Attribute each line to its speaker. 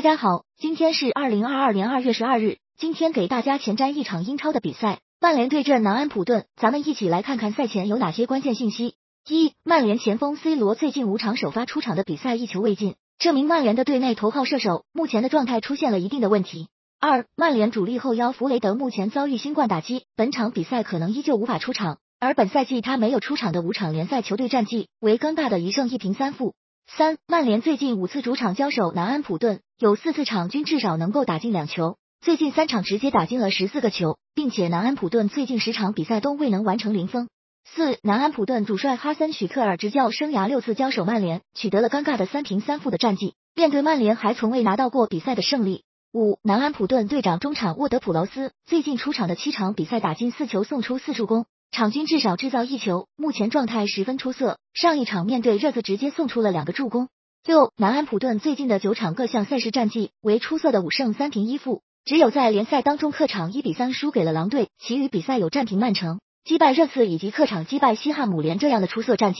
Speaker 1: 大家好，今天是二零二二年二月十二日。今天给大家前瞻一场英超的比赛，曼联对阵南安普顿。咱们一起来看看赛前有哪些关键信息。一、曼联前锋 C 罗最近五场首发出场的比赛一球未进，证明曼联的队内头号射手目前的状态出现了一定的问题。二、曼联主力后腰弗雷德目前遭遇新冠打击，本场比赛可能依旧无法出场，而本赛季他没有出场的五场联赛球队战绩为尴尬的一胜一平三负。三、曼联最近五次主场交手南安普顿，有四次场均至少能够打进两球，最近三场直接打进了十四个球，并且南安普顿最近十场比赛都未能完成零封。四、南安普顿主帅哈森许克尔执教生涯六次交手曼联，取得了尴尬的三平三负的战绩，面对曼联还从未拿到过比赛的胜利。五、南安普顿队长中场沃德普劳斯最近出场的七场比赛打进四球，送出四助攻。场均至少制造一球，目前状态十分出色。上一场面对热刺直接送出了两个助攻。六，南安普顿最近的九场各项赛事战绩为出色的五胜三平一负，只有在联赛当中客场一比三输给了狼队，其余比赛有战平曼城、击败热刺以及客场击败西汉姆联这样的出色战绩。